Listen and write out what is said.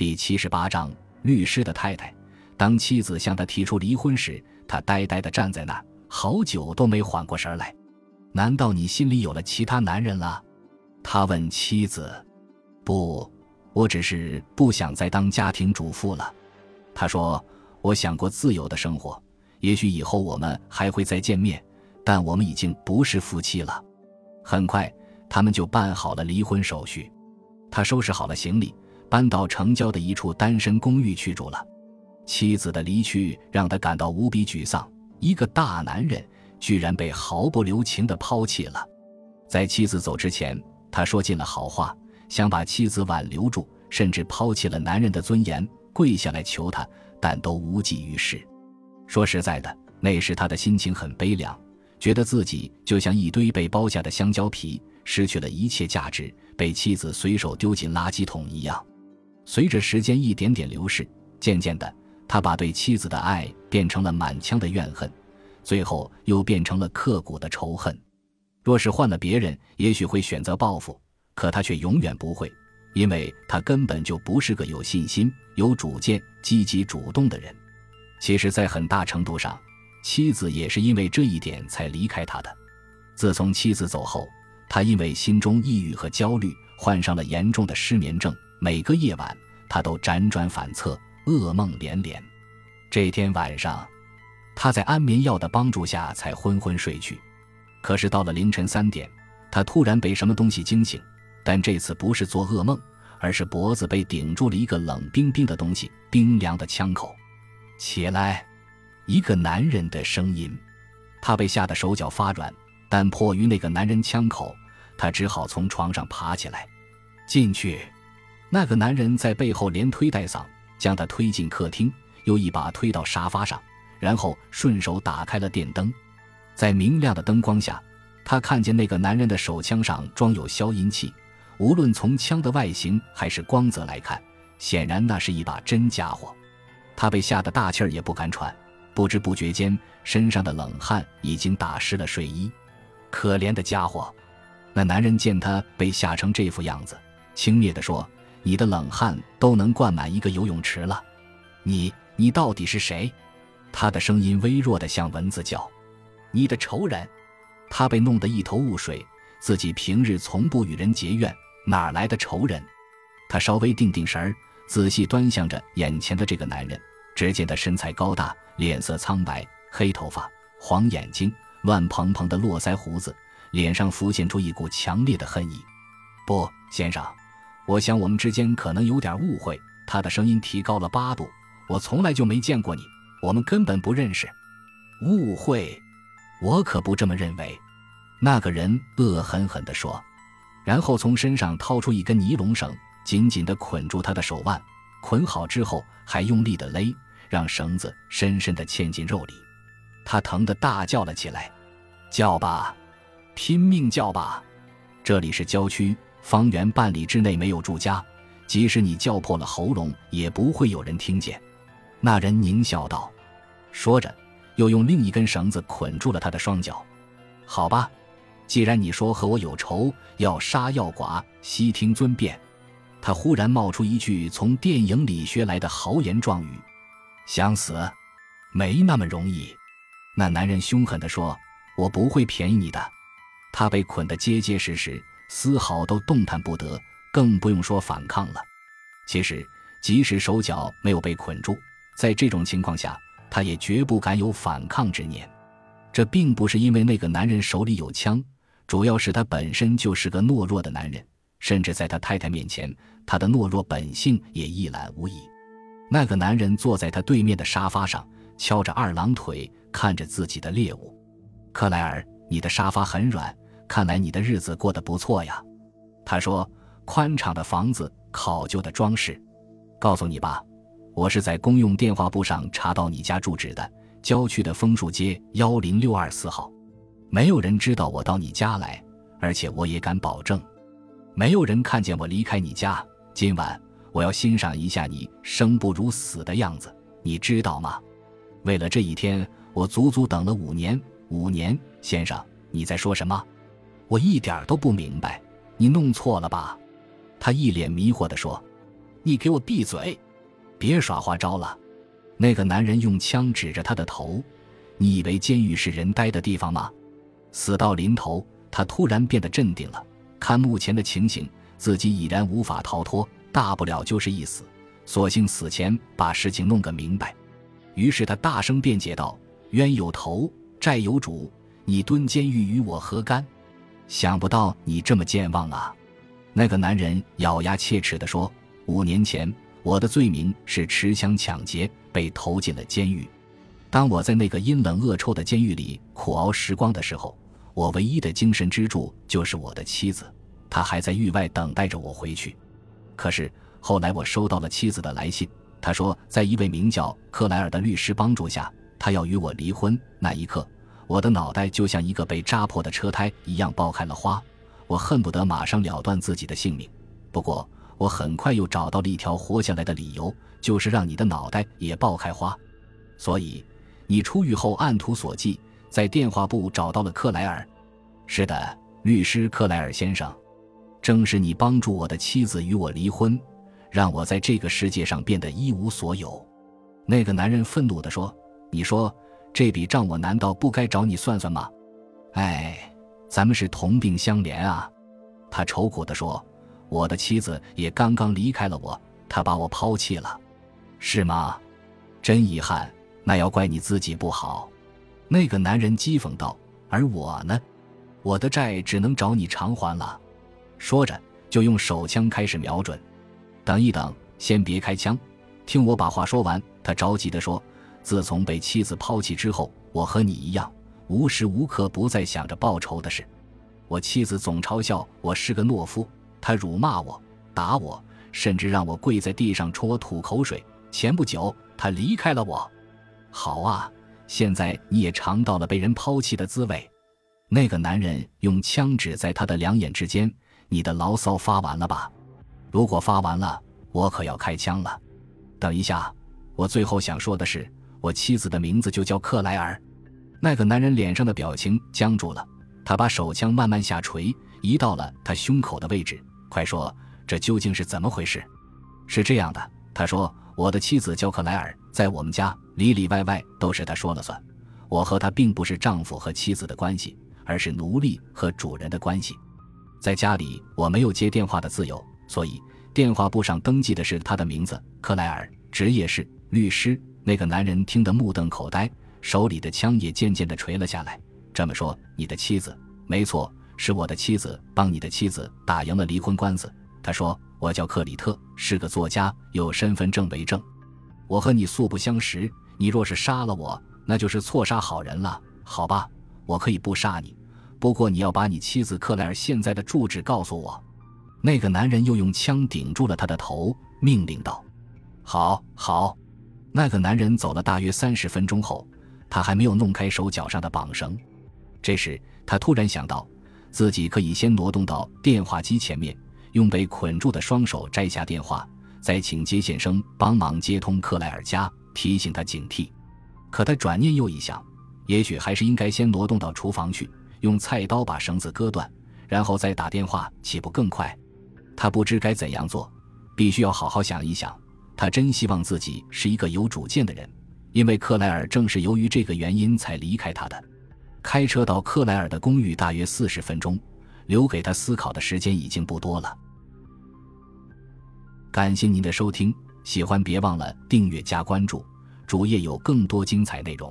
第七十八章律师的太太。当妻子向他提出离婚时，他呆呆地站在那儿，好久都没缓过神来。难道你心里有了其他男人了？他问妻子。不，我只是不想再当家庭主妇了。他说：“我想过自由的生活，也许以后我们还会再见面，但我们已经不是夫妻了。”很快，他们就办好了离婚手续。他收拾好了行李，搬到城郊的一处单身公寓去住了。妻子的离去让他感到无比沮丧，一个大男人居然被毫不留情地抛弃了。在妻子走之前，他说尽了好话，想把妻子挽留住，甚至抛弃了男人的尊严，跪下来求他，但都无济于事。说实在的，那时他的心情很悲凉，觉得自己就像一堆被剥下的香蕉皮。失去了一切价值，被妻子随手丢进垃圾桶一样。随着时间一点点流逝，渐渐的，他把对妻子的爱变成了满腔的怨恨，最后又变成了刻骨的仇恨。若是换了别人，也许会选择报复，可他却永远不会，因为他根本就不是个有信心、有主见、积极主动的人。其实，在很大程度上，妻子也是因为这一点才离开他的。自从妻子走后，他因为心中抑郁和焦虑，患上了严重的失眠症。每个夜晚，他都辗转反侧，噩梦连连。这天晚上，他在安眠药的帮助下才昏昏睡去。可是到了凌晨三点，他突然被什么东西惊醒，但这次不是做噩梦，而是脖子被顶住了一个冷冰冰的东西，冰凉的枪口。起来，一个男人的声音。他被吓得手脚发软，但迫于那个男人枪口。他只好从床上爬起来，进去。那个男人在背后连推带搡，将他推进客厅，又一把推到沙发上，然后顺手打开了电灯。在明亮的灯光下，他看见那个男人的手枪上装有消音器。无论从枪的外形还是光泽来看，显然那是一把真家伙。他被吓得大气儿也不敢喘，不知不觉间，身上的冷汗已经打湿了睡衣。可怜的家伙！那男人见他被吓成这副样子，轻蔑地说：“你的冷汗都能灌满一个游泳池了。你，你到底是谁？”他的声音微弱的像蚊子叫。“你的仇人。”他被弄得一头雾水，自己平日从不与人结怨，哪来的仇人？他稍微定定神儿，仔细端详着眼前的这个男人，只见他身材高大，脸色苍白，黑头发，黄眼睛，乱蓬蓬的络腮胡子。脸上浮现出一股强烈的恨意。不，先生，我想我们之间可能有点误会。他的声音提高了八度。我从来就没见过你，我们根本不认识。误会？我可不这么认为。那个人恶狠狠地说，然后从身上掏出一根尼龙绳，紧紧地捆住他的手腕。捆好之后，还用力地勒，让绳子深深地嵌进肉里。他疼得大叫了起来：“叫吧！”拼命叫吧！这里是郊区，方圆半里之内没有住家，即使你叫破了喉咙，也不会有人听见。那人狞笑道，说着，又用另一根绳子捆住了他的双脚。好吧，既然你说和我有仇，要杀要剐，悉听尊便。他忽然冒出一句从电影里学来的豪言壮语：“想死，没那么容易。”那男人凶狠地说：“我不会便宜你的。”他被捆得结结实实，丝毫都动弹不得，更不用说反抗了。其实，即使手脚没有被捆住，在这种情况下，他也绝不敢有反抗之念。这并不是因为那个男人手里有枪，主要是他本身就是个懦弱的男人，甚至在他太太面前，他的懦弱本性也一览无遗。那个男人坐在他对面的沙发上，翘着二郎腿，看着自己的猎物。克莱尔，你的沙发很软。看来你的日子过得不错呀，他说：“宽敞的房子，考究的装饰。告诉你吧，我是在公用电话簿上查到你家住址的，郊区的枫树街幺零六二四号。没有人知道我到你家来，而且我也敢保证，没有人看见我离开你家。今晚我要欣赏一下你生不如死的样子，你知道吗？为了这一天，我足足等了五年。五年，先生，你在说什么？”我一点都不明白，你弄错了吧？他一脸迷惑地说：“你给我闭嘴！别耍花招了！那个男人用枪指着他的头。你以为监狱是人待的地方吗？死到临头，他突然变得镇定了。看目前的情形，自己已然无法逃脱，大不了就是一死。索性死前把事情弄个明白。于是他大声辩解道：“冤有头，债有主，你蹲监狱与我何干？想不到你这么健忘啊！”那个男人咬牙切齿地说：“五年前，我的罪名是持枪抢劫，被投进了监狱。当我在那个阴冷恶臭的监狱里苦熬时光的时候，我唯一的精神支柱就是我的妻子，她还在狱外等待着我回去。可是后来我收到了妻子的来信，她说，在一位名叫克莱尔的律师帮助下，她要与我离婚。那一刻，我的脑袋就像一个被扎破的车胎一样爆开了花。”我恨不得马上了断自己的性命，不过我很快又找到了一条活下来的理由，就是让你的脑袋也爆开花。所以，你出狱后按图索骥，在电话簿找到了克莱尔。是的，律师克莱尔先生，正是你帮助我的妻子与我离婚，让我在这个世界上变得一无所有。那个男人愤怒地说：“你说这笔账我难道不该找你算算吗？”哎。咱们是同病相怜啊，他愁苦地说：“我的妻子也刚刚离开了我，她把我抛弃了，是吗？真遗憾，那要怪你自己不好。”那个男人讥讽道：“而我呢，我的债只能找你偿还了。”说着，就用手枪开始瞄准。等一等，先别开枪，听我把话说完。他着急地说：“自从被妻子抛弃之后，我和你一样。”无时无刻不在想着报仇的事，我妻子总嘲笑我是个懦夫，她辱骂我、打我，甚至让我跪在地上冲我吐口水。前不久，她离开了我。好啊，现在你也尝到了被人抛弃的滋味。那个男人用枪指在他的两眼之间：“你的牢骚发完了吧？如果发完了，我可要开枪了。等一下，我最后想说的是，我妻子的名字就叫克莱尔。”那个男人脸上的表情僵住了，他把手枪慢慢下垂，移到了他胸口的位置。快说，这究竟是怎么回事？是这样的，他说，我的妻子叫克莱尔，在我们家里里外外都是他说了算。我和他并不是丈夫和妻子的关系，而是奴隶和主人的关系。在家里，我没有接电话的自由，所以电话簿上登记的是他的名字克莱尔，职业是律师。那个男人听得目瞪口呆。手里的枪也渐渐地垂了下来。这么说，你的妻子？没错，是我的妻子帮你的妻子打赢了离婚官司。他说：“我叫克里特，是个作家，有身份证为证。我和你素不相识，你若是杀了我，那就是错杀好人了。好吧，我可以不杀你，不过你要把你妻子克莱尔现在的住址告诉我。”那个男人又用枪顶住了他的头，命令道：“好，好。”那个男人走了大约三十分钟后。他还没有弄开手脚上的绑绳，这时他突然想到，自己可以先挪动到电话机前面，用被捆住的双手摘下电话，再请接线生帮忙接通克莱尔家，提醒他警惕。可他转念又一想，也许还是应该先挪动到厨房去，用菜刀把绳子割断，然后再打电话，岂不更快？他不知该怎样做，必须要好好想一想。他真希望自己是一个有主见的人。因为克莱尔正是由于这个原因才离开他的。开车到克莱尔的公寓大约四十分钟，留给他思考的时间已经不多了。感谢您的收听，喜欢别忘了订阅加关注，主页有更多精彩内容。